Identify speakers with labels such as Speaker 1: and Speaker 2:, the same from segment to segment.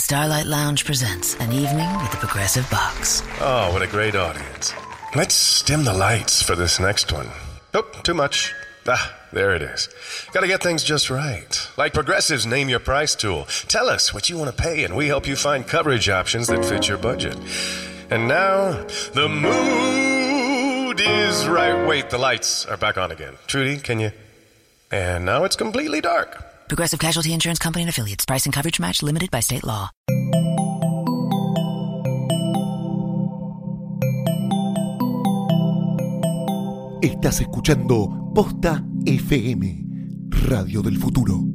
Speaker 1: Starlight Lounge presents an evening with the Progressive Box.
Speaker 2: Oh, what a great audience. Let's dim the lights for this next one. Oh, too much. Ah, there it is. Gotta get things just right. Like Progressive's Name Your Price tool. Tell us what you want to pay, and we help you find coverage options that fit your budget. And now, the mood is right. Wait, the lights are back on again. Trudy, can you? And now it's completely dark.
Speaker 1: Progressive Casualty Insurance Company and affiliates. Price and coverage match limited by state law.
Speaker 3: Estás escuchando Posta FM, Radio del Futuro.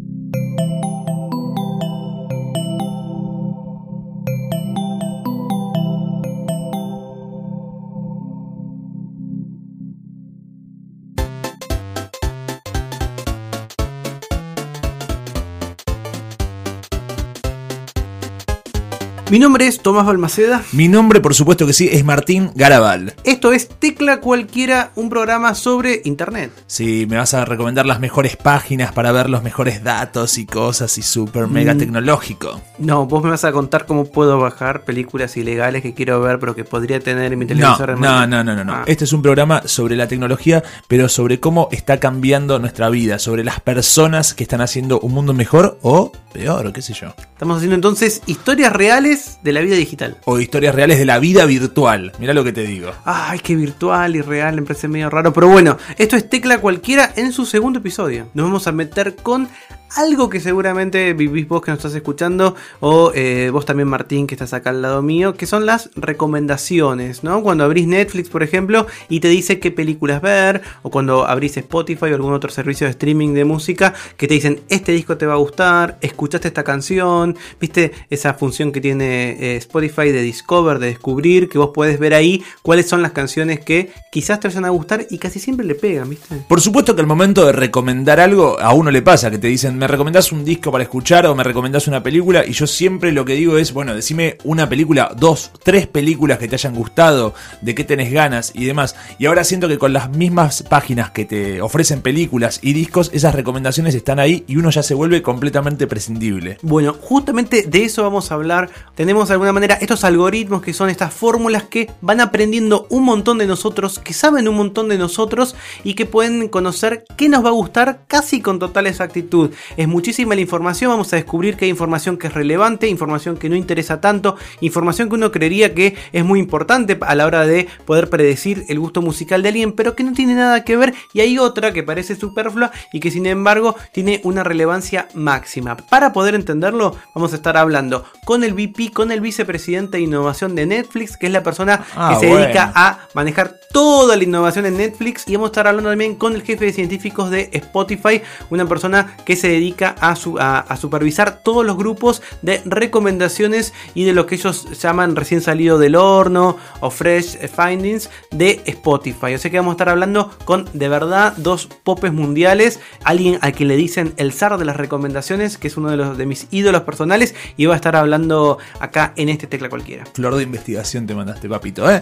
Speaker 4: Mi nombre es Tomás Balmaceda.
Speaker 5: Mi nombre, por supuesto que sí, es Martín Garabal.
Speaker 4: Esto es Tecla Cualquiera, un programa sobre Internet.
Speaker 5: Sí, me vas a recomendar las mejores páginas para ver los mejores datos y cosas y súper mega
Speaker 4: Mm.
Speaker 5: tecnológico.
Speaker 4: No, vos me vas a contar cómo puedo bajar películas ilegales que quiero ver, pero que podría tener en mi
Speaker 5: No,
Speaker 4: televisor. en
Speaker 5: no, no, no, no, no.
Speaker 4: Ah.
Speaker 5: Este es un programa sobre la tecnología, pero sobre cómo está cambiando nuestra vida, sobre las personas que están haciendo un mundo mejor o peor, o qué sé yo.
Speaker 4: Estamos haciendo entonces historias reales de la vida digital.
Speaker 5: O historias reales de la vida virtual. Mirá lo que te digo.
Speaker 4: Ay, qué virtual y real, me parece medio raro. Pero bueno, esto es Tecla Cualquiera en su segundo episodio. Nos vamos a meter con algo que seguramente vivís vos que nos estás escuchando, o eh, vos también, Martín, que estás acá al lado mío, que son las recomendaciones, ¿no? Cuando abrís Netflix, por ejemplo, y te dice qué películas ver, o cuando abrís Spotify o algún otro servicio de streaming de música, que te dicen, este disco te va a gustar, escuchaste esta canción, viste esa función que tiene eh, Spotify de Discover, de descubrir, que vos podés ver ahí cuáles son las canciones que quizás te vayan a gustar y casi siempre le pegan, viste.
Speaker 5: Por supuesto que al momento de recomendar algo, a uno le pasa que te dicen, me recomendás un disco para escuchar o me recomendás una película, y yo siempre lo que digo es, bueno, decime una película, dos, tres películas que te hayan gustado, de qué tenés ganas y demás. Y ahora siento que con las mismas páginas que te ofrecen películas y discos, esas recomendaciones están ahí y uno ya se vuelve completamente prescindible.
Speaker 4: Bueno, justamente de eso vamos a hablar. Tenemos de alguna manera estos algoritmos que son estas fórmulas que van aprendiendo un montón de nosotros, que saben un montón de nosotros y que pueden conocer qué nos va a gustar casi con total exactitud. Es muchísima la información, vamos a descubrir que hay información que es relevante, información que no interesa tanto, información que uno creería que es muy importante a la hora de poder predecir el gusto musical de alguien, pero que no tiene nada que ver y hay otra que parece superflua y que sin embargo tiene una relevancia máxima. Para poder entenderlo, vamos a estar hablando con el VP, con el vicepresidente de innovación de Netflix, que es la persona
Speaker 5: Ah,
Speaker 4: que se
Speaker 5: bueno.
Speaker 4: dedica a manejar toda la innovación en Netflix y vamos a estar hablando también con el jefe de científicos de Spotify, una persona que se dedica a, su- a- a supervisar todos los grupos de recomendaciones y de lo que ellos llaman recién salido del horno o fresh findings de Spotify. O sea que vamos a estar hablando con de verdad dos popes mundiales, alguien al que le dicen el zar de las recomendaciones, que es uno de, los, de mis ídolos personales y va a estar hablando acá en este tecla cualquiera.
Speaker 5: Flor de investigación te mandaste, papito, ¿eh?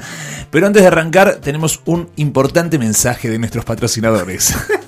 Speaker 5: Pero antes de arrancar, tenemos un importante mensaje de nuestros patrocinadores.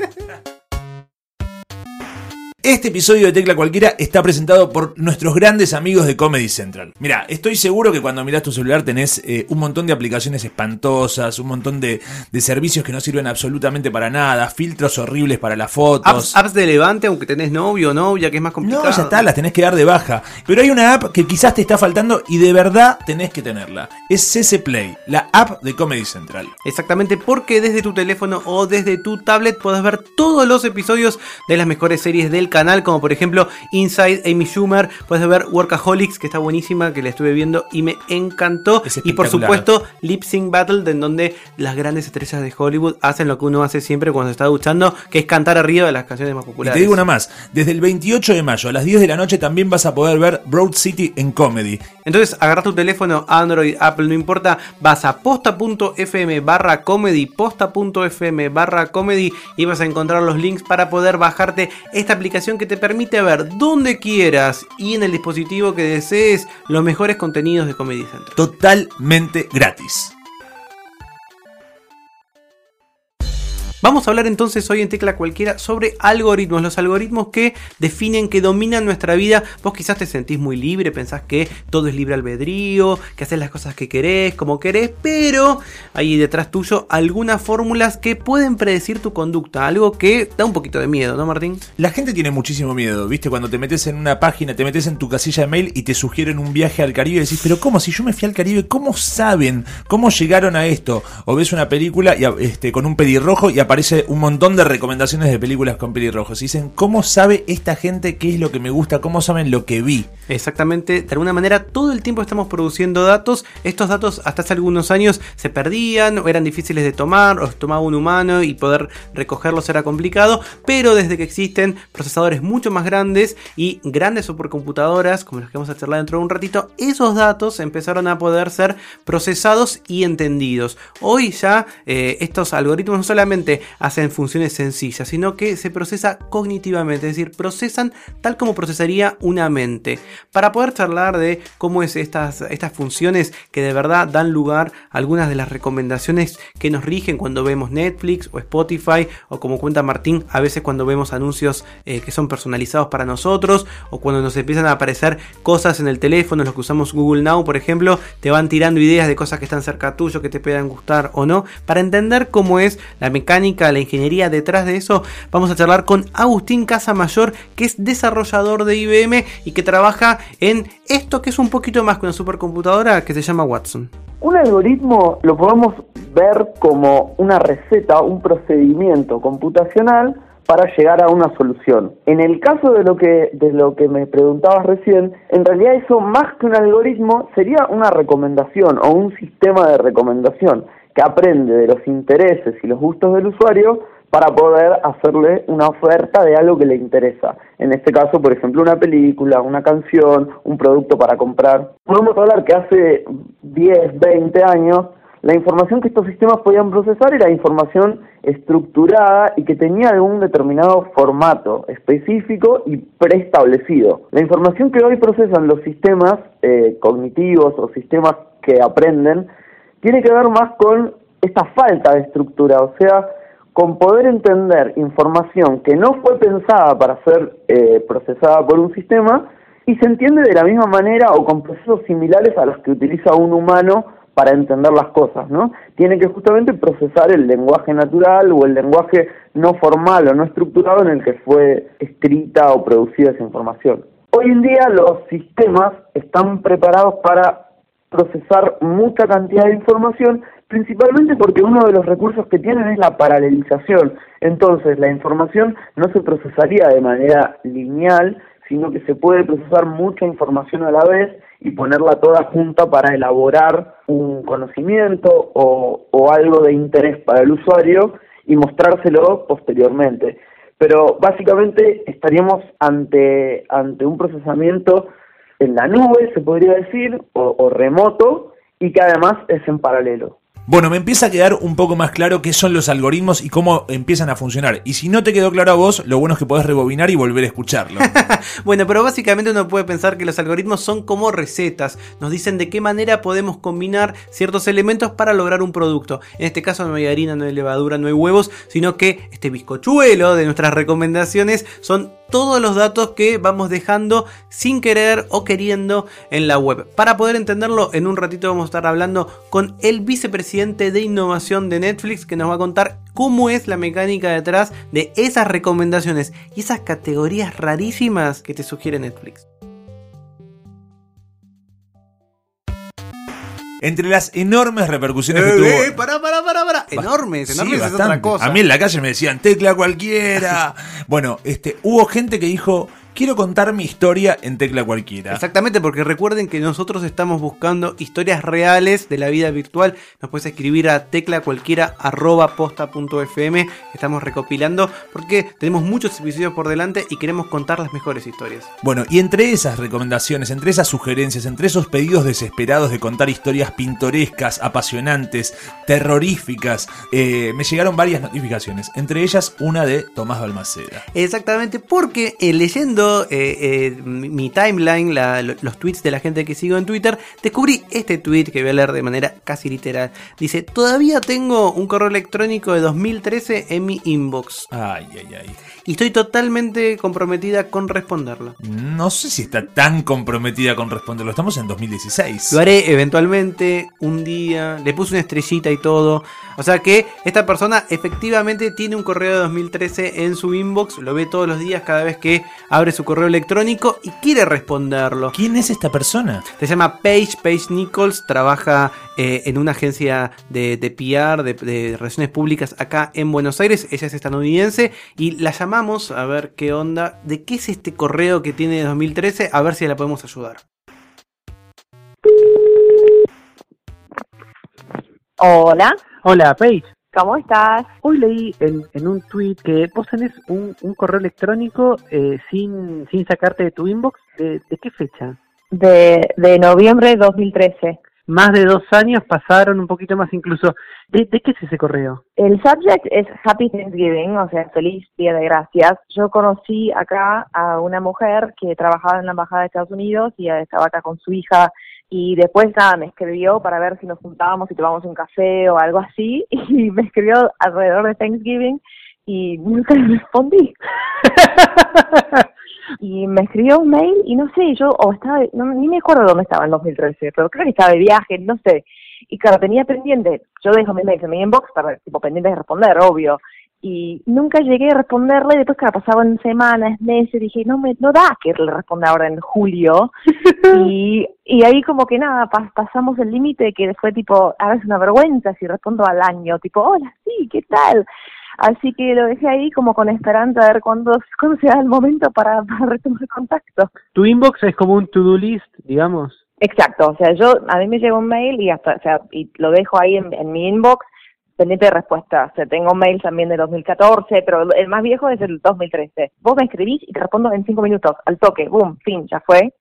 Speaker 5: Este episodio de Tecla Cualquiera está presentado por nuestros grandes amigos de Comedy Central. Mira, estoy seguro que cuando miras tu celular tenés eh, un montón de aplicaciones espantosas, un montón de, de servicios que no sirven absolutamente para nada, filtros horribles para las fotos.
Speaker 4: Apps, apps de levante, aunque tenés novio o novia, que es más complicado.
Speaker 5: No, ya está, las tenés que dar de baja. Pero hay una app que quizás te está faltando y de verdad tenés que tenerla. Es CC Play, la app de Comedy Central.
Speaker 4: Exactamente, porque desde tu teléfono o desde tu tablet podés ver todos los episodios de las mejores series del canal, como por ejemplo Inside Amy Schumer, puedes ver Workaholics, que está buenísima, que la estuve viendo y me encantó. Y por supuesto Lip Sync Battle, en donde las grandes estrellas de Hollywood hacen lo que uno hace siempre cuando se está duchando, que es cantar arriba de las canciones más
Speaker 5: Y
Speaker 4: populares.
Speaker 5: te digo una más, desde el 28 de mayo a las 10 de la noche también vas a poder ver Broad City en Comedy.
Speaker 4: Entonces agarra tu teléfono, Android, Apple, no importa, vas a posta.fm barra comedy, posta.fm barra comedy y vas a encontrar los links para poder bajarte esta aplicación que te permite ver donde quieras y en el dispositivo que desees los mejores contenidos de Comedy Central.
Speaker 5: Totalmente gratis.
Speaker 4: Vamos a hablar entonces hoy en Tecla Cualquiera sobre algoritmos, los algoritmos que definen, que dominan nuestra vida. Vos quizás te sentís muy libre, pensás que todo es libre albedrío, que haces las cosas que querés, como querés, pero hay detrás tuyo algunas fórmulas que pueden predecir tu conducta, algo que da un poquito de miedo, ¿no, Martín?
Speaker 5: La gente tiene muchísimo miedo, ¿viste? Cuando te metes en una página, te metes en tu casilla de mail y te sugieren un viaje al Caribe y decís, pero ¿cómo? Si yo me fui al Caribe, ¿cómo saben? ¿Cómo llegaron a esto? O ves una película y, este, con un pedirrojo y aparece aparece un montón de recomendaciones de películas con pelirrojos. Dicen, ¿cómo sabe esta gente qué es lo que me gusta? ¿Cómo saben lo que vi?
Speaker 4: Exactamente, de alguna manera todo el tiempo estamos produciendo datos. Estos datos hasta hace algunos años se perdían o eran difíciles de tomar, o tomaba un humano y poder recogerlos era complicado. Pero desde que existen procesadores mucho más grandes y grandes supercomputadoras, como los que vamos a charlar dentro de un ratito, esos datos empezaron a poder ser procesados y entendidos. Hoy ya eh, estos algoritmos no solamente hacen funciones sencillas, sino que se procesa cognitivamente, es decir, procesan tal como procesaría una mente. Para poder charlar de cómo es estas, estas funciones que de verdad dan lugar a algunas de las recomendaciones que nos rigen cuando vemos Netflix o Spotify, o como cuenta Martín, a veces cuando vemos anuncios eh, que son personalizados para nosotros, o cuando nos empiezan a aparecer cosas en el teléfono, los que usamos Google Now, por ejemplo, te van tirando ideas de cosas que están cerca tuyo, que te puedan gustar o no, para entender cómo es la mecánica la ingeniería detrás de eso, vamos a charlar con Agustín Casamayor, que es desarrollador de IBM y que trabaja en esto que es un poquito más que una supercomputadora que se llama Watson.
Speaker 6: Un algoritmo lo podemos ver como una receta, un procedimiento computacional para llegar a una solución. En el caso de lo que de lo que me preguntabas recién, en realidad eso más que un algoritmo sería una recomendación o un sistema de recomendación que aprende de los intereses y los gustos del usuario para poder hacerle una oferta de algo que le interesa. En este caso, por ejemplo, una película, una canción, un producto para comprar. Podemos hablar que hace 10, 20 años la información que estos sistemas podían procesar era información estructurada y que tenía algún determinado formato específico y preestablecido. La información que hoy procesan los sistemas eh, cognitivos o sistemas que aprenden tiene que ver más con esta falta de estructura, o sea, con poder entender información que no fue pensada para ser eh, procesada por un sistema y se entiende de la misma manera o con procesos similares a los que utiliza un humano para entender las cosas, ¿no? Tiene que justamente procesar el lenguaje natural o el lenguaje no formal o no estructurado en el que fue escrita o producida esa información. Hoy en día los sistemas están preparados para procesar mucha cantidad de información, principalmente porque uno de los recursos que tienen es la paralelización. Entonces, la información no se procesaría de manera lineal, sino que se puede procesar mucha información a la vez y ponerla toda junta para elaborar un conocimiento o, algo de interés para el usuario y mostrárselo posteriormente. Pero básicamente estaríamos ante, ante un procesamiento en la nube, se podría decir, o, remoto, y que además es en paralelo.
Speaker 5: Bueno, me empieza a quedar un poco más claro qué son los algoritmos y cómo empiezan a funcionar. Y si no te quedó claro a vos, lo bueno es que podés rebobinar y volver a escucharlo.
Speaker 4: bueno, pero básicamente uno puede pensar que los algoritmos son como recetas. Nos dicen de qué manera podemos combinar ciertos elementos para lograr un producto. En este caso no hay harina, no hay levadura, no hay huevos, sino que este bizcochuelo de nuestras recomendaciones son todos los datos que vamos dejando sin querer o queriendo en la web. Para poder entenderlo, en un ratito vamos a estar hablando con el vicepresidente de innovación de Netflix que nos va a contar cómo es la mecánica detrás de esas recomendaciones y esas categorías rarísimas que te sugiere Netflix.
Speaker 5: Entre las enormes repercusiones que
Speaker 4: eh,
Speaker 5: tuvo.
Speaker 4: Eh, pará, pará, pará, pará. Enormes, enormes es otra cosa.
Speaker 5: A mí en la calle me decían tecla cualquiera. bueno, este, hubo gente que dijo, quiero contar mi historia en tecla cualquiera.
Speaker 4: Exactamente, porque recuerden que nosotros estamos buscando historias reales de la vida virtual. Nos puedes escribir a teclacualquiera.posta.fm. Estamos recopilando porque tenemos muchos episodios por delante y queremos contar las mejores historias.
Speaker 5: Bueno, y entre esas recomendaciones, entre esas sugerencias, entre esos pedidos desesperados de contar historias pintorescas, apasionantes, terroríficas, eh, me llegaron varias notificaciones. Entre ellas una de Tomás Balmaceda.
Speaker 4: Exactamente, porque eh, leyendo eh, eh, mi timeline, los tweets de la gente que sigo en Twitter, descubrí este tweet que voy a leer de manera casi literal. Dice, todavía tengo un correo electrónico de 2013 en mi inbox
Speaker 5: Ay, ay, ay.
Speaker 4: Y estoy totalmente comprometida con responderlo.
Speaker 5: No sé si está tan comprometida con responderlo. Estamos en 2016.
Speaker 4: Lo haré eventualmente, un día, le puse una estrellita y todo. O sea que esta persona efectivamente tiene un correo de 2013 en su inbox, lo ve todos los días cada vez que abre su correo electrónico y quiere responderlo.
Speaker 5: ¿Quién es esta persona?
Speaker 4: Se llama Paige, Paige Nichols, trabaja eh, en una agencia de, de PR, de, de relaciones públicas acá en Buenos Aires. Ella es estadounidense y la llamamos a ver qué onda, de qué es este correo que tiene de 2013, a ver si la podemos ayudar.
Speaker 7: Hola,
Speaker 8: Hola, Paige.
Speaker 7: ¿cómo estás?
Speaker 8: Hoy leí en, en un tweet que vos tenés un, un correo electrónico eh, sin, sin sacarte de tu inbox. ¿De, de qué fecha?
Speaker 7: De, de noviembre de 2013.
Speaker 8: Más de dos años pasaron, un poquito más incluso. ¿De, qué es ese correo?
Speaker 7: El subject es Happy Thanksgiving, o sea, feliz Día de Gracias. Yo conocí acá a una mujer que trabajaba en la Embajada de Estados Unidos y estaba acá con su hija y después nada, me escribió para ver si nos juntábamos y tomábamos un café o algo así y me escribió alrededor de Thanksgiving y nunca le respondí. y me escribió un mail y no sé, yo o estaba, no, ni me acuerdo dónde estaba en 2013, pero creo que estaba de viaje, no sé. Y claro, tenía pendiente, yo dejo mi mail en mi inbox para, tipo, pendiente de responder, obvio. Y nunca llegué a responderle, después que pasaban semanas, meses, dije, no me no da que le responda ahora en julio. y, y ahí como que nada, pas- pasamos el límite que fue tipo, ahora es una vergüenza si respondo al año, tipo, hola, sí, ¿qué tal? Así que lo dejé ahí como con esperanza a ver cuándo, cuándo sea el momento para, para retomar contacto.
Speaker 8: Tu inbox es como un to-do list, digamos.
Speaker 7: Exacto, o sea, yo, a mí me llega un mail y hasta, o sea, y lo dejo ahí en, en mi inbox pendiente de respuesta. O sea, tengo mail también de 2014, pero el más viejo es el 2013. Vos me escribís y te respondo en cinco minutos, al toque, boom, fin, ya fue.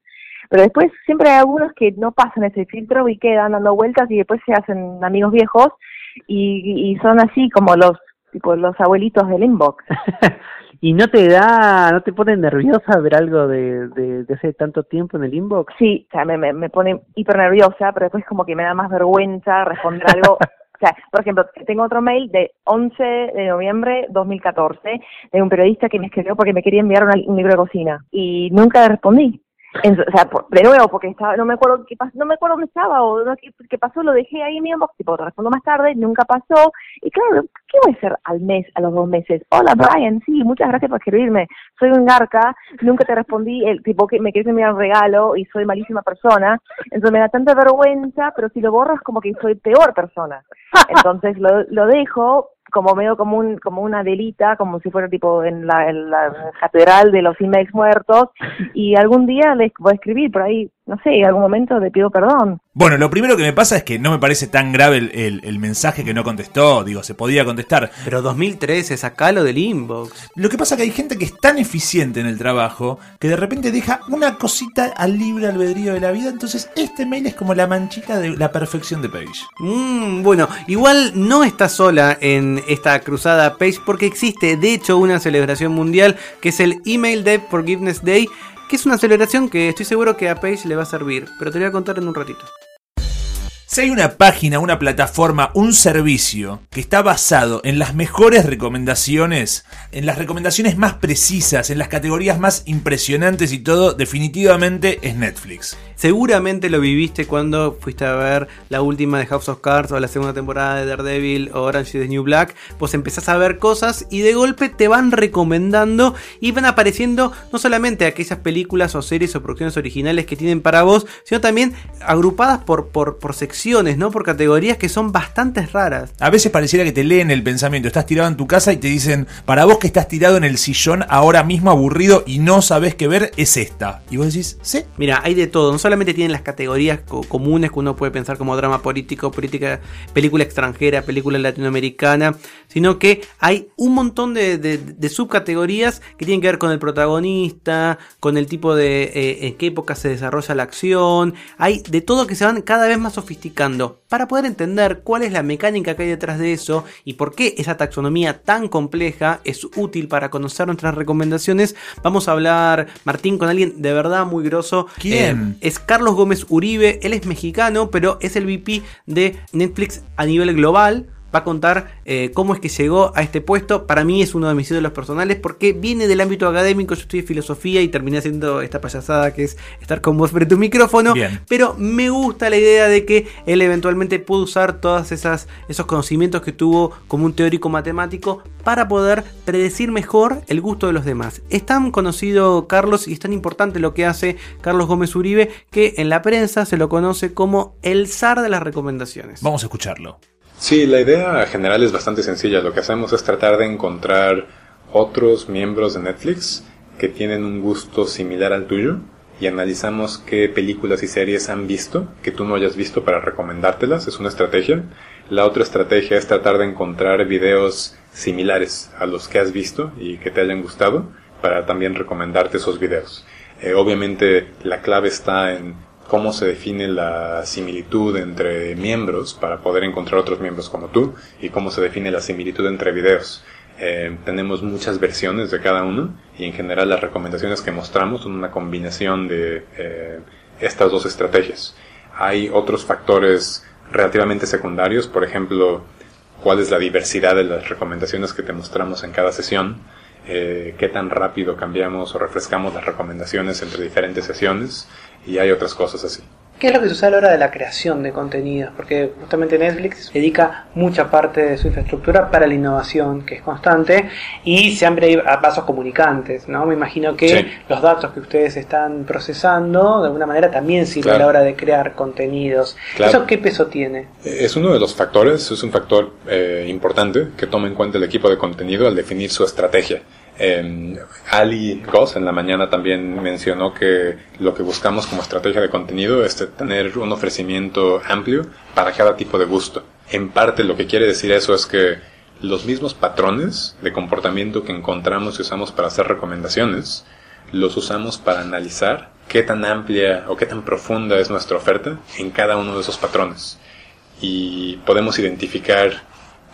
Speaker 7: Pero después siempre hay algunos que no pasan ese filtro y quedan dando vueltas y después se hacen amigos viejos y, y son así como los tipo los abuelitos del inbox.
Speaker 8: ¿Y no te da, no te pone nerviosa ver algo de, de, de hace tanto tiempo en el inbox?
Speaker 7: Sí, o sea, me, me, pone hiper nerviosa, pero después como que me da más vergüenza responder algo. O sea, por ejemplo, tengo otro mail de 11 de noviembre 2014 de un periodista que me escribió porque me quería enviar un libro de cocina y nunca le respondí. O sea, por- de nuevo, porque estaba, no me acuerdo qué pasó, no me acuerdo dónde estaba o no, qué, qué pasó, lo dejé ahí en mi inbox, tipo, te respondo más tarde, nunca pasó. Y claro, ¿qué voy a hacer al mes, a los dos meses? Hola Brian, sí, muchas gracias por escribirme. Soy un garca, nunca te respondí, el tipo que me quieres enviar un regalo y soy malísima persona. Entonces me da tanta vergüenza, pero si lo borro es como que soy peor persona. Entonces lo, lo dejo como medio como un como una delita, como si fuera tipo en la, en la catedral de los emails muertos. Y algún día les voy a escribir por ahí, no sé, en algún momento le pido perdón.
Speaker 5: Bueno, lo primero que me pasa es que no me parece tan grave el, el- el mensaje que no contestó. Digo, se podía contestar.
Speaker 4: Pero 2013, sacalo del inbox.
Speaker 5: Lo que pasa es que hay gente que es tan eficiente en el trabajo que de repente deja una cosita al libre albedrío de la vida. Entonces, este mail es como la manchita de la perfección de Page.
Speaker 4: Mm, bueno, igual no está sola en esta cruzada Page porque existe de hecho una celebración mundial que es el Email Dev Forgiveness Day, es una celebración que estoy seguro que a Page le va a servir, pero te voy a contar en un ratito.
Speaker 5: Si hay una página, una plataforma, un servicio que está basado en las mejores recomendaciones, en las recomendaciones más precisas, en las categorías más impresionantes y todo, definitivamente es Netflix.
Speaker 4: Seguramente lo viviste cuando fuiste a ver la última de House of Cards o la segunda temporada de Daredevil o Orange is the New Black. Vos empezás a ver cosas y de golpe te van recomendando y van apareciendo no solamente aquellas películas o series o producciones originales que tienen para vos, sino también agrupadas por, por, por secciones, ¿no? Por categorías que son bastante raras.
Speaker 5: A veces pareciera que te leen el pensamiento. Estás tirado en tu casa y te dicen, para vos que estás tirado en el sillón ahora mismo aburrido y no sabés qué ver, es esta. Y vos decís, sí.
Speaker 4: Mira, hay de todo. No solamente tienen las categorías co- comunes que uno puede pensar como drama político, política, película extranjera, película latinoamericana, sino que hay un montón de, de- de subcategorías que tienen que ver con el protagonista, con el tipo de eh, en qué época se desarrolla la acción. Hay de todo que se van cada vez más sofisticando explicando. Para poder entender cuál es la mecánica que hay detrás de eso y por qué esa taxonomía tan compleja es útil para conocer nuestras recomendaciones, vamos a hablar, Martín, con alguien de verdad muy grosso.
Speaker 5: ¿Quién?
Speaker 4: Eh, es Carlos Gómez Uribe, él es mexicano, pero es el VP de Netflix a nivel global va a contar eh, cómo es que llegó a este puesto. Para mí es uno de mis ídolos personales porque viene del ámbito académico. Yo estudié filosofía y terminé haciendo esta payasada que es estar con vos frente a un micrófono.
Speaker 5: Bien.
Speaker 4: Pero me gusta la idea de que él eventualmente pudo usar todos esos conocimientos que tuvo como un teórico matemático para poder predecir mejor el gusto de los demás. Es tan conocido Carlos y es tan importante lo que hace Carlos Gómez Uribe que en la prensa se lo conoce como el zar de las recomendaciones.
Speaker 5: Vamos a escucharlo.
Speaker 9: Sí, la idea general es bastante sencilla. Lo que hacemos es tratar de encontrar otros miembros de Netflix que tienen un gusto similar al tuyo y analizamos qué películas y series han visto que tú no hayas visto para recomendártelas. Es una estrategia. La otra estrategia es tratar de encontrar videos similares a los que has visto y que te hayan gustado para también recomendarte esos videos. Eh, obviamente la clave está en cómo se define la similitud entre miembros para poder encontrar otros miembros como tú y cómo se define la similitud entre videos. Eh, tenemos muchas versiones de cada uno y en general las recomendaciones que mostramos son una combinación de eh, estas dos estrategias. Hay otros factores relativamente secundarios, por ejemplo, cuál es la diversidad de las recomendaciones que te mostramos en cada sesión, eh, qué tan rápido cambiamos o refrescamos las recomendaciones entre diferentes sesiones, y hay otras cosas así.
Speaker 4: ¿Qué es lo que sucede a la hora de la creación de contenidos? Porque justamente Netflix dedica mucha parte de su infraestructura para la innovación, que es constante, y siempre hay vasos comunicantes, ¿no? Me imagino que
Speaker 9: Sí.
Speaker 4: los datos que ustedes están procesando, de alguna manera también sirven
Speaker 9: Claro.
Speaker 4: a la hora de crear contenidos.
Speaker 9: Claro.
Speaker 4: ¿Eso qué peso tiene?
Speaker 9: Es uno de los factores, es un factor eh, importante que toma en cuenta el equipo de contenido al definir su estrategia. Eh, Ali Goss en la mañana también mencionó que lo que buscamos como estrategia de contenido es tener un ofrecimiento amplio para cada tipo de gusto. En parte lo que quiere decir eso es que los mismos patrones de comportamiento que encontramos y usamos para hacer recomendaciones, los usamos para analizar qué tan amplia o qué tan profunda es nuestra oferta en cada uno de esos patrones y podemos identificar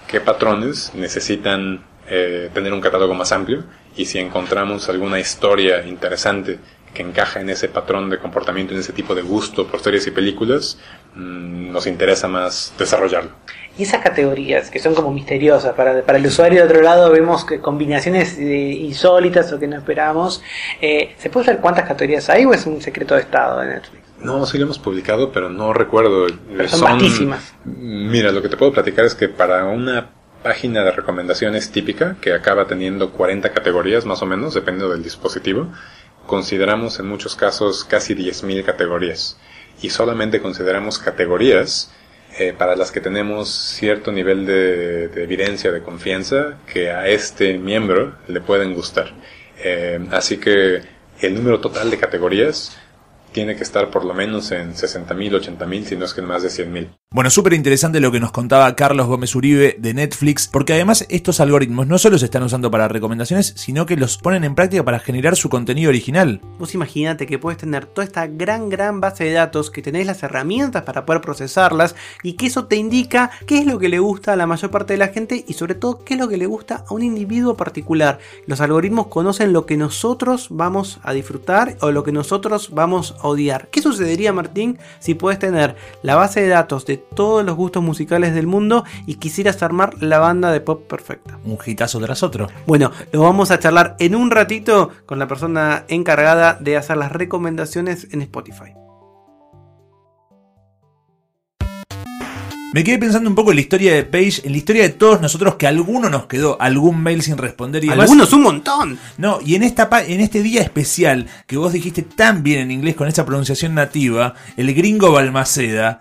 Speaker 9: qué patrones necesitan eh, tener un catálogo más amplio y si encontramos alguna historia interesante que encaja en ese patrón de comportamiento, en ese tipo de gusto por series y películas, mm, nos interesa más desarrollarlo.
Speaker 4: Y esas categorías que son como misteriosas, para, para el usuario de otro lado vemos que combinaciones eh, insólitas o que no esperamos. Eh, ¿Se puede saber cuántas categorías hay o es un secreto de Estado de Netflix?
Speaker 9: No, sí lo hemos publicado, pero no recuerdo.
Speaker 4: Pero son vastísimas.
Speaker 9: Mira, lo que te puedo platicar es que para una página de recomendaciones típica, que acaba teniendo 40 categorías más o menos, dependiendo del dispositivo, consideramos en muchos casos casi 10.000 categorías. Y solamente consideramos categorías eh, para las que tenemos cierto nivel de, de evidencia, de confianza, que a este miembro le pueden gustar. Eh, así que el número total de categorías tiene que estar por lo menos en 60.000, 80.000, si no es que en más de 100.000.
Speaker 5: Bueno, súper interesante lo que nos contaba Carlos Gómez Uribe de Netflix, porque además estos algoritmos no solo se están usando para recomendaciones, sino que los ponen en práctica para generar su contenido original. Vos imagínate que puedes tener toda esta gran, gran base de datos, que tenés las herramientas para poder procesarlas y que eso te indica qué es lo que le gusta a la mayor parte de la gente y sobre todo qué es lo que le gusta a un individuo particular. Los algoritmos conocen lo que nosotros vamos a disfrutar o lo que nosotros vamos a odiar. ¿Qué sucedería, Martín, si puedes tener la base de datos de todos los gustos musicales del mundo y quisieras armar la banda de pop perfecta?
Speaker 10: Un hitazo tras otro.
Speaker 4: Bueno, lo vamos a charlar en un ratito con la persona encargada de hacer las recomendaciones en Spotify.
Speaker 5: Me quedé pensando un poco en la historia de Page, en la historia de todos nosotros que alguno nos quedó algún mail sin responder y.
Speaker 4: Algunos un montón.
Speaker 5: No, y en esta pa- en este día especial que vos dijiste tan bien en inglés con esa pronunciación nativa, el gringo Balmaceda,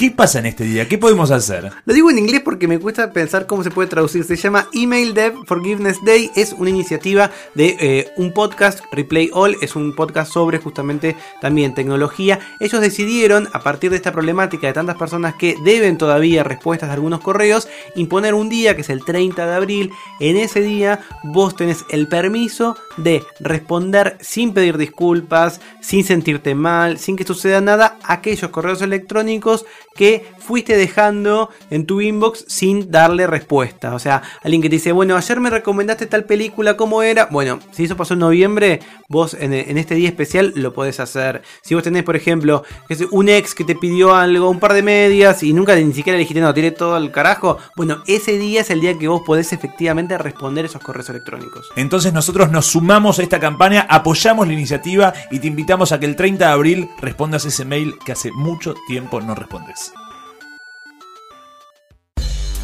Speaker 5: ¿qué pasa en este día? ¿Qué podemos hacer?
Speaker 4: Lo digo en inglés porque me cuesta pensar cómo se puede traducir. Se llama Email Dev Forgiveness Day. Es una iniciativa de eh, un podcast, Replay All. Es un podcast sobre justamente también tecnología. Ellos decidieron, a partir de esta problemática de tantas personas que deben todavía respuestas a algunos correos, imponer un día que es el 30 de abril. En ese día vos tenés el permiso de responder sin pedir disculpas, sin sentirte mal, sin que suceda nada, aquellos correos electrónicos que fuiste dejando en tu inbox sin darle respuesta. O sea, alguien que te dice, bueno, ayer me recomendaste tal película, ¿cómo era? Bueno, si eso pasó en noviembre, vos en, este día especial lo podés hacer. Si vos tenés, por ejemplo, un ex que te pidió algo, un par de medias y nunca ni siquiera le dijiste, no, tiene todo el carajo, bueno, ese día es el día que vos podés efectivamente responder esos correos electrónicos.
Speaker 5: Entonces nosotros nos sumamos a esta campaña, apoyamos la iniciativa y te invitamos a que el 30 de abril respondas ese mail que hace mucho tiempo no respondes.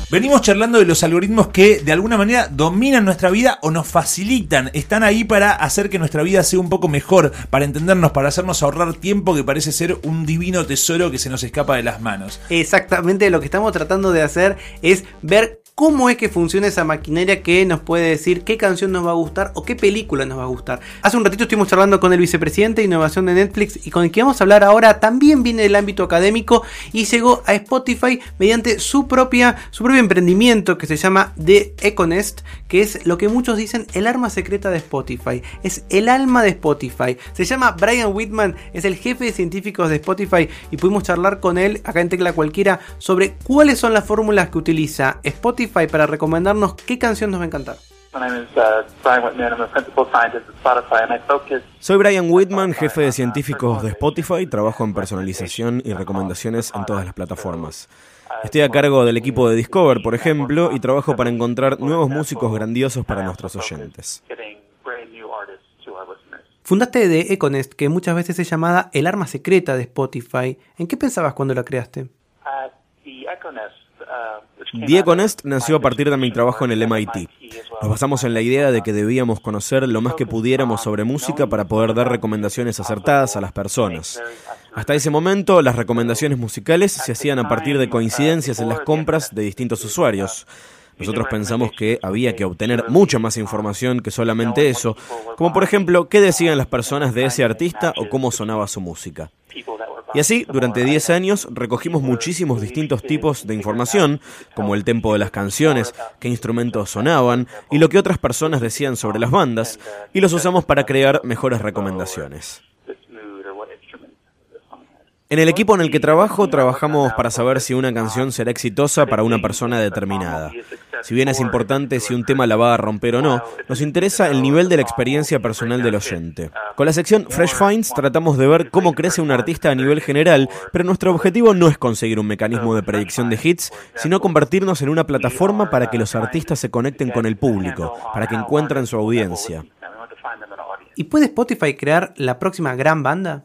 Speaker 5: Venimos charlando de los algoritmos que de alguna manera dominan nuestra vida o nos facilitan, están ahí para hacer que nuestra vida sea un poco mejor, para entendernos, para hacernos ahorrar tiempo que parece ser un divino tesoro que se nos escapa de las manos.
Speaker 4: Exactamente lo que estamos tratando de hacer es ver cómo es que funciona esa maquinaria que nos puede decir qué canción nos va a gustar o qué película nos va a gustar. Hace un ratito estuvimos charlando con el vicepresidente de innovación de Netflix y con el que vamos a hablar ahora también viene del ámbito académico y llegó a Spotify mediante su propia su propio emprendimiento que se llama The Econest, que es lo que muchos dicen el arma secreta de Spotify. Es el alma de Spotify. Se llama Brian Whitman, es el jefe de científicos de Spotify y pudimos charlar con él acá en Tecla Cualquiera sobre cuáles son las fórmulas que utiliza Spotify para recomendarnos qué canción nos va a encantar.
Speaker 10: Soy Brian Whitman, jefe de científicos de Spotify, trabajo en personalización y recomendaciones en todas las plataformas. Estoy a cargo del equipo de Discover, por ejemplo, y trabajo para encontrar nuevos músicos grandiosos para nuestros oyentes.
Speaker 4: Fundaste de Econest, que muchas veces es llamada el arma secreta de Spotify. ¿En qué pensabas cuando la creaste?
Speaker 10: Diego Nest nació a partir de mi trabajo en el MIT. Nos basamos en la idea de que debíamos conocer lo más que pudiéramos sobre música para poder dar recomendaciones acertadas a las personas. Hasta ese momento, las recomendaciones musicales se hacían a partir de coincidencias en las compras de distintos usuarios. Nosotros pensamos que había que obtener mucha más información que solamente eso, como por ejemplo qué decían las personas de ese artista o cómo sonaba su música. Y así, durante 10 años, recogimos muchísimos distintos tipos de información, como el tempo de las canciones, qué instrumentos sonaban y lo que otras personas decían sobre las bandas, y los usamos para crear mejores recomendaciones. En el equipo en el que trabajo trabajamos para saber si una canción será exitosa para una persona determinada. Si bien es importante si un tema la va a romper o no, nos interesa el nivel de la experiencia personal del oyente. Con la sección Fresh Finds tratamos de ver cómo crece un artista a nivel general, pero nuestro objetivo no es conseguir un mecanismo de predicción de hits, sino convertirnos en una plataforma para que los artistas se conecten con el público, para que encuentren su audiencia.
Speaker 4: ¿Y puede Spotify crear la próxima gran banda?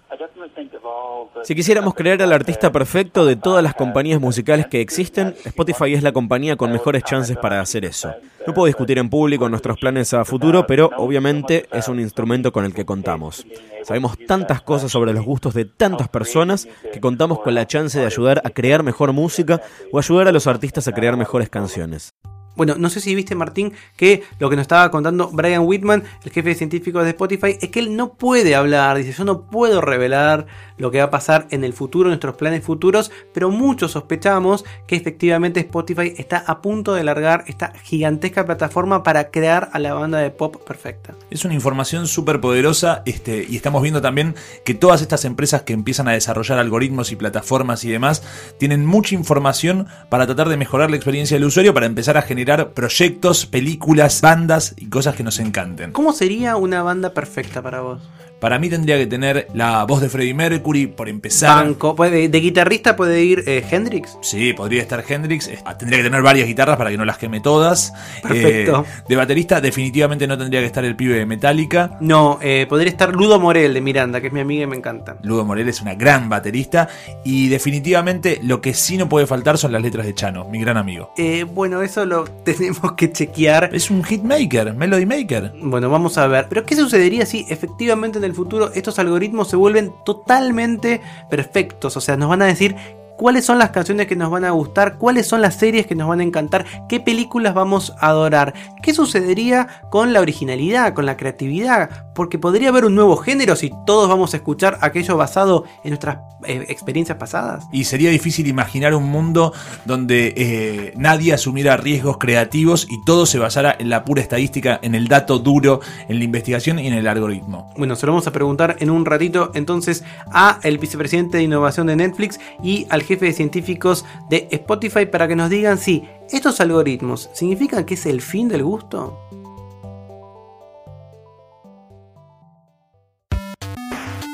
Speaker 10: Si quisiéramos crear al artista perfecto de todas las compañías musicales que existen, Spotify es la compañía con mejores chances para hacer eso. No puedo discutir en público nuestros planes a futuro, pero obviamente es un instrumento con el que contamos. Sabemos tantas cosas sobre los gustos de tantas personas que contamos con la chance de ayudar a crear mejor música o ayudar a los artistas a crear mejores canciones.
Speaker 4: Bueno, no sé si viste, Martín, que lo que nos estaba contando Brian Whitman, el jefe de de Spotify, es que él no puede hablar, dice, yo no puedo revelar lo que va a pasar en el futuro, nuestros planes futuros, pero muchos sospechamos que efectivamente Spotify está a punto de largar esta gigantesca plataforma para crear a la banda de pop perfecta.
Speaker 5: Es una información súper poderosa este, y estamos viendo también que todas estas empresas que empiezan a desarrollar algoritmos y plataformas y demás tienen mucha información para tratar de mejorar la experiencia del usuario, para empezar a generar proyectos, películas, bandas y cosas que nos encanten.
Speaker 4: ¿Cómo sería una banda perfecta para vos?
Speaker 5: Para mí tendría que tener la voz de Freddie Mercury, por empezar.
Speaker 4: Banco. ¿De, guitarrista puede ir eh, Hendrix?
Speaker 5: Sí, podría estar Hendrix. Ah, tendría que tener varias guitarras para que no las queme todas.
Speaker 4: Perfecto.
Speaker 5: Eh, de baterista, definitivamente no tendría que estar el pibe de Metallica.
Speaker 4: No, eh, podría estar Ludo Morel de Miranda, que es mi amiga y me encanta.
Speaker 5: Ludo Morel es una gran baterista. Y definitivamente lo que sí no puede faltar son las letras de Chano, mi gran amigo.
Speaker 4: bueno, eso lo tenemos que chequear.
Speaker 5: Es un hitmaker, melody maker.
Speaker 4: Bueno, vamos a ver. Pero ¿qué sucedería si efectivamente en el futuro estos algoritmos se vuelven totalmente perfectos. O sea, nos van a decir cuáles son las canciones que nos van a gustar, cuáles son las series que nos van a encantar, qué películas vamos a adorar, qué sucedería con la originalidad, con la creatividad, porque podría haber un nuevo género si todos vamos a escuchar aquello basado en nuestras eh, experiencias pasadas.
Speaker 5: Y sería difícil imaginar un mundo donde eh, nadie asumiera riesgos creativos y todo se basara en la pura estadística, en el dato duro, en la investigación y en el algoritmo.
Speaker 4: Bueno, se lo vamos a preguntar en un ratito entonces a el vicepresidente de innovación de Netflix y al jefe de científicos de Spotify para que nos digan si estos algoritmos significan que es el fin del gusto.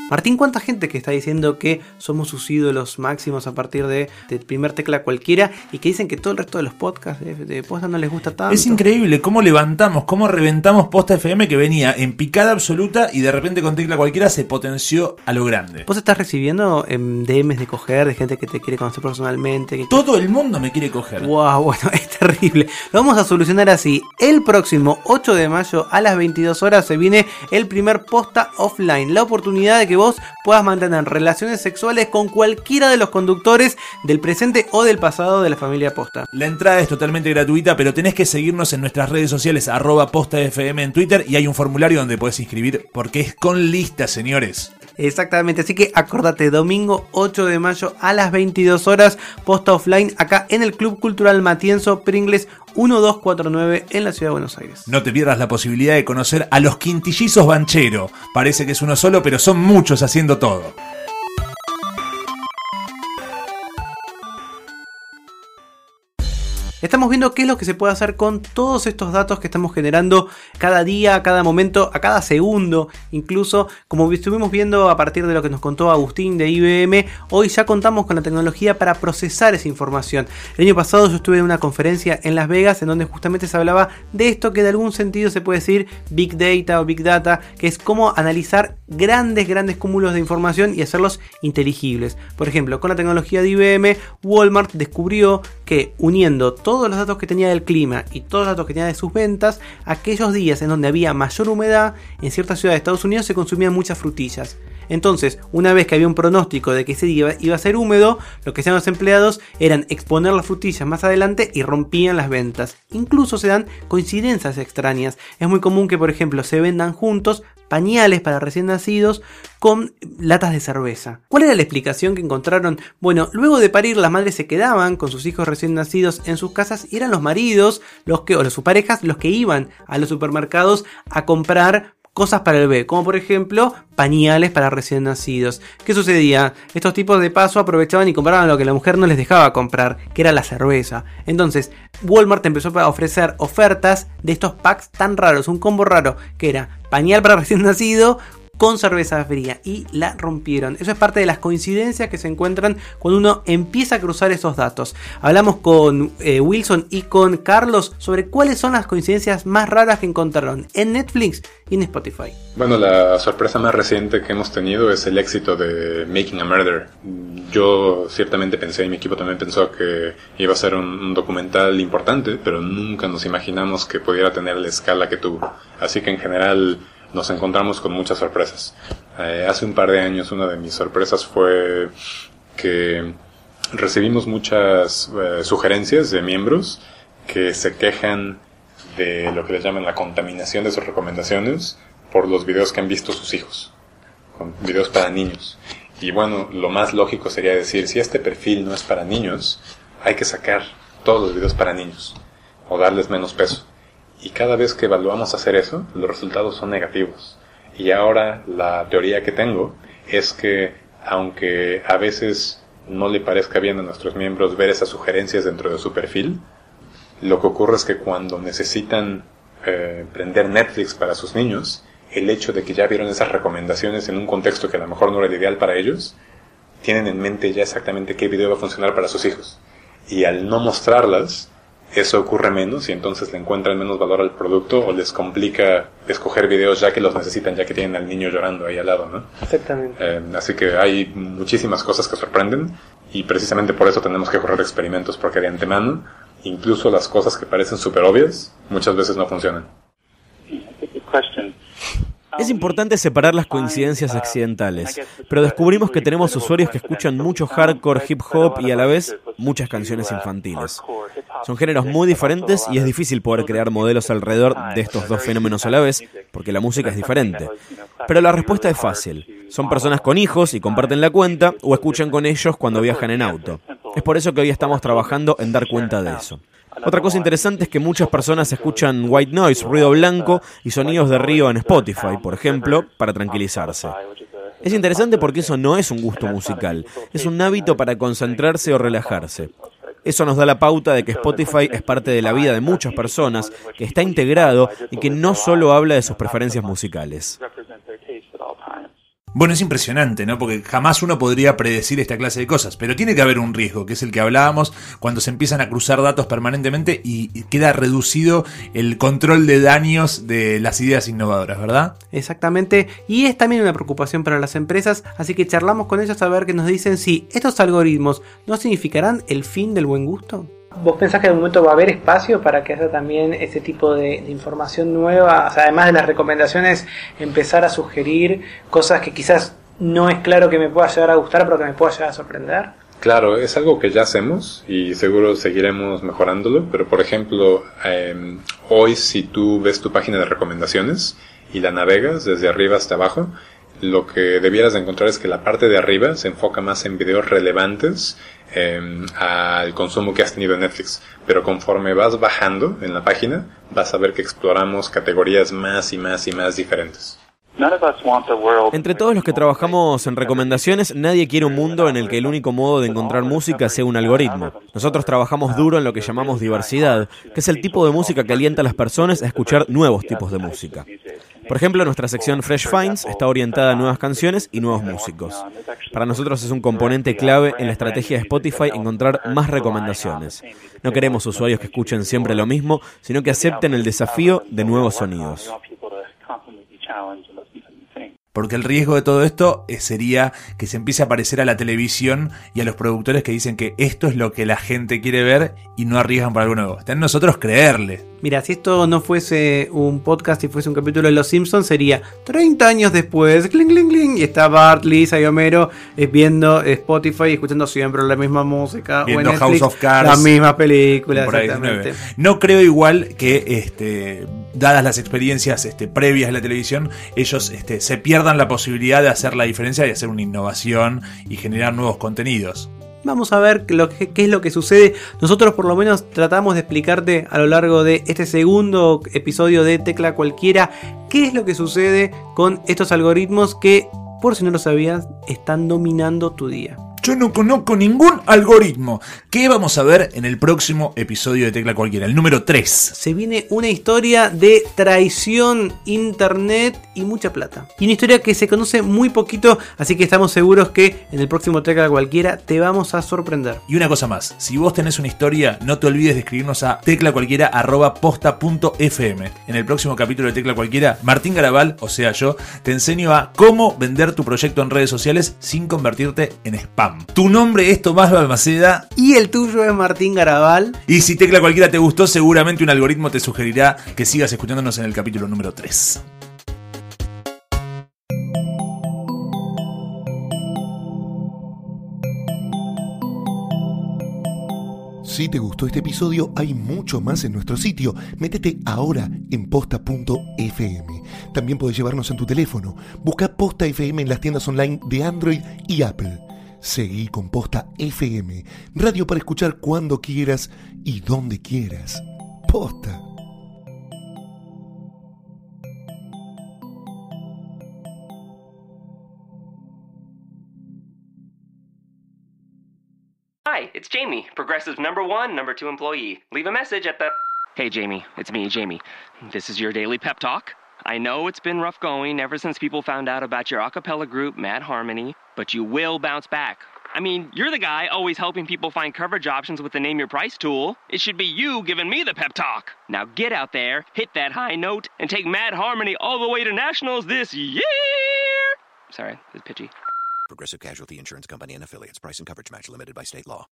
Speaker 4: Martín, ¿cuánta gente que está diciendo que somos sus ídolos máximos a partir de, de primer tecla cualquiera y que dicen que todo el resto de los podcasts de, de Posta no les gusta tanto?
Speaker 5: Es increíble cómo levantamos, cómo reventamos Posta FM que venía en picada absoluta y de repente con tecla cualquiera se potenció a lo grande.
Speaker 4: ¿Vos estás recibiendo em, DMs de coger, de gente que te quiere conocer personalmente? Que...
Speaker 5: Todo el mundo me quiere coger.
Speaker 4: Wow, bueno, es terrible. Lo vamos a solucionar así. El próximo 8 de mayo a las 22 horas se viene el primer Posta Offline. La oportunidad de que vos puedas mantener relaciones sexuales con cualquiera de los conductores del presente o del pasado de la familia Posta.
Speaker 5: La entrada es totalmente gratuita, pero tenés que seguirnos en nuestras redes sociales, arroba postafm en Twitter, y hay un formulario donde puedes inscribir, porque es con lista, señores.
Speaker 4: Exactamente, así que acordate, domingo 8 de mayo a las 22 horas, posta offline, acá en el Club Cultural Matienzo Pringles 1249 en la ciudad de Buenos Aires.
Speaker 5: No te pierdas la posibilidad de conocer a los quintillizos Banchero. Parece que es uno solo, pero son muchos haciendo todo.
Speaker 4: Estamos viendo qué es lo que se puede hacer con todos estos datos que estamos generando cada día, a cada momento, a cada segundo. Incluso, como estuvimos viendo a partir de lo que nos contó Agustín de IBM, hoy ya contamos con la tecnología para procesar esa información. El año pasado yo estuve en una conferencia en Las Vegas en donde justamente se hablaba de esto que de algún sentido se puede decir Big Data o Big Data, que es cómo analizar grandes, grandes cúmulos de información y hacerlos inteligibles. Por ejemplo, con la tecnología de IBM, Walmart descubrió que uniendo todos los datos que tenía del clima y todos los datos que tenía de sus ventas, aquellos días en donde había mayor humedad, en ciertas ciudades de Estados Unidos se consumían muchas frutillas. Entonces, una vez que había un pronóstico de que ese día iba a ser húmedo, lo que hacían los empleados eran exponer las frutillas más adelante y rompían las ventas. Incluso se dan coincidencias extrañas. Es muy común que, por ejemplo, se vendan juntos pañales para recién nacidos con latas de cerveza. ¿Cuál era la explicación que encontraron? Bueno, luego de parir las madres se quedaban con sus hijos recién nacidos en sus casas y eran los maridos, los que, o sus parejas, los que iban a los supermercados a comprar cosas para el bebé, como por ejemplo pañales para recién nacidos. ¿Qué sucedía? Estos tipos de paso aprovechaban y compraban lo que la mujer no les dejaba comprar, que era la cerveza. Entonces, Walmart empezó a ofrecer ofertas de estos packs tan raros, un combo raro, que era pañal para recién nacido con cerveza fría y la rompieron. Eso es parte de las coincidencias que se encuentran cuando uno empieza a cruzar esos datos. Hablamos con eh, Wilson y con Carlos sobre cuáles son las coincidencias más raras que encontraron en Netflix y en Spotify.
Speaker 9: Bueno, la sorpresa más reciente que hemos tenido es el éxito de Making a Murder. Yo ciertamente pensé y mi equipo también pensó que iba a ser un, un documental importante, pero nunca nos imaginamos que pudiera tener la escala que tuvo. Así que en general nos encontramos con muchas sorpresas. Eh, hace un par de años una de mis sorpresas fue que recibimos muchas eh, sugerencias de miembros que se quejan de lo que les llaman la contaminación de sus recomendaciones por los videos que han visto sus hijos, videos para niños. Y bueno, lo más lógico sería decir, si este perfil no es para niños, hay que sacar todos los videos para niños o darles menos peso. Y cada vez que evaluamos hacer eso, los resultados son negativos. Y ahora la teoría que tengo es que aunque a veces no le parezca bien a nuestros miembros ver esas sugerencias dentro de su perfil, lo que ocurre es que cuando necesitan eh, prender Netflix para sus niños, el hecho de que ya vieron esas recomendaciones en un contexto que a lo mejor no era el ideal para ellos, tienen en mente ya exactamente qué video va a funcionar para sus hijos. Y al no mostrarlas, eso ocurre menos y entonces le encuentran menos valor al producto o les complica escoger videos ya que los necesitan, ya que tienen al niño llorando ahí al lado, ¿no?
Speaker 4: Exactamente.
Speaker 9: Eh, así que hay muchísimas cosas que sorprenden y precisamente por eso tenemos que correr experimentos porque de antemano, incluso las cosas que parecen súper obvias, muchas veces no funcionan.
Speaker 10: Es importante separar las coincidencias accidentales, pero descubrimos que tenemos usuarios que escuchan mucho hardcore, hip hop y a la vez muchas canciones infantiles. Son géneros muy diferentes y es difícil poder crear modelos alrededor de estos dos fenómenos a la vez, porque la música es diferente. Pero la respuesta es fácil. Son personas con hijos y comparten la cuenta o escuchan con ellos cuando viajan en auto. Es por eso que hoy estamos trabajando en dar cuenta de eso. Otra cosa interesante es que muchas personas escuchan white noise, ruido blanco y sonidos de río en Spotify, por ejemplo, para tranquilizarse. Es interesante porque eso no es un gusto musical, es un hábito para concentrarse o relajarse. Eso nos da la pauta de que Spotify es parte de la vida de muchas personas, que está integrado y que no solo habla de sus preferencias musicales.
Speaker 5: Bueno, es impresionante, ¿no? Porque jamás uno podría predecir esta clase de cosas, pero tiene que haber un riesgo, que es el que hablábamos cuando se empiezan a cruzar datos permanentemente y queda reducido el control de daños de las ideas innovadoras, ¿verdad?
Speaker 4: Exactamente, y es también una preocupación para las empresas, así que charlamos con ellos a ver qué nos dicen si estos algoritmos no significarán el fin del buen gusto.
Speaker 11: ¿Vos pensás que en un momento va a haber espacio para que haya también ese tipo de, información nueva? Además de las recomendaciones, empezar a sugerir cosas que quizás no es claro que me pueda llegar a gustar, pero que me pueda llegar a sorprender.
Speaker 9: Claro, es algo que ya hacemos y seguro seguiremos mejorándolo, pero por ejemplo, em, hoy si tú ves tu página de recomendaciones y la navegas desde arriba hasta abajo, lo que debieras encontrar es que la parte de arriba se enfoca más en videos relevantes Em, al consumo que has tenido en Netflix. Pero conforme vas bajando en la página, vas a ver que exploramos categorías más y más y más diferentes.
Speaker 10: Entre todos los que trabajamos en recomendaciones, nadie quiere un mundo en el que el único modo de encontrar música sea un algoritmo. Nosotros trabajamos duro en lo que llamamos diversidad, que es el tipo de música que alienta a las personas a escuchar nuevos tipos de música. Por ejemplo, nuestra sección Fresh Finds está orientada a nuevas canciones y nuevos músicos. Para nosotros es un componente clave en la estrategia de Spotify encontrar más recomendaciones. No queremos usuarios que escuchen siempre lo mismo, sino que acepten el desafío de nuevos sonidos.
Speaker 5: Porque el riesgo de todo esto eh, sería que se empiece a aparecer a la televisión y a los productores que dicen que esto es lo que la gente quiere ver y no arriesgan por algo nuevo. Está nosotros creerle.
Speaker 4: Mira, si esto no fuese un podcast y fuese un capítulo de Los Simpsons, sería 30 años después, cling, cling, cling, y está Bart, Lisa y Homero eh, viendo Spotify y escuchando siempre la misma música.
Speaker 5: Viendo House of Cards.
Speaker 4: La misma película, exactamente.
Speaker 5: No creo igual que, este, dadas las experiencias este, previas de la televisión, ellos este, se pierdan la posibilidad de hacer la diferencia y hacer una innovación y generar nuevos contenidos.
Speaker 4: Vamos a ver qué es lo que sucede. Nosotros por lo menos tratamos de explicarte a lo largo de este segundo episodio de Tecla Cualquiera qué es lo que sucede con estos algoritmos que, por si no lo sabías, están dominando tu día.
Speaker 5: Yo no conozco ningún algoritmo. ¿Qué vamos a ver en el próximo episodio de Tecla Cualquiera? El número 3.
Speaker 4: Se viene una historia de traición, internet y mucha plata. Y una historia que se conoce muy poquito, así que estamos seguros que en el próximo Tecla Cualquiera te vamos a sorprender.
Speaker 5: Y una cosa más, si vos tenés una historia, no te olvides de escribirnos a teclacualquiera.posta.fm. En el próximo capítulo de Tecla Cualquiera, Martín Garabal, o sea yo, te enseño a cómo vender tu proyecto en redes sociales sin convertirte en spam. Tu nombre es Tomás Balmaceda.
Speaker 4: Y el tuyo es Martín Garabal.
Speaker 5: Y si tecla cualquiera te gustó, seguramente un algoritmo te sugerirá que sigas escuchándonos en el capítulo número 3.
Speaker 3: Si te gustó este episodio, hay mucho más en nuestro sitio. Métete ahora en posta.fm. También puedes llevarnos en tu teléfono. Busca Posta FM en las tiendas online de Android y Apple. Seguí con Posta FM, radio para escuchar cuando quieras y donde quieras. Posta.
Speaker 12: Hi, it's Jamie, Progressive's number one, number two employee. Leave a message at the. Hey, Jamie, it's me, Jamie. This is your daily pep talk. I know it's been rough going ever since people found out about your a cappella group, Mad Harmony, but you will bounce back. I mean, you're the guy always helping people find coverage options with the Name Your Price tool. It should be you giving me the pep talk. Now get out there, hit that high note, and take Mad Harmony all the way to nationals this year. Sorry, it's pitchy.
Speaker 13: Progressive Casualty Insurance Company and affiliates. Price and coverage match limited by state law.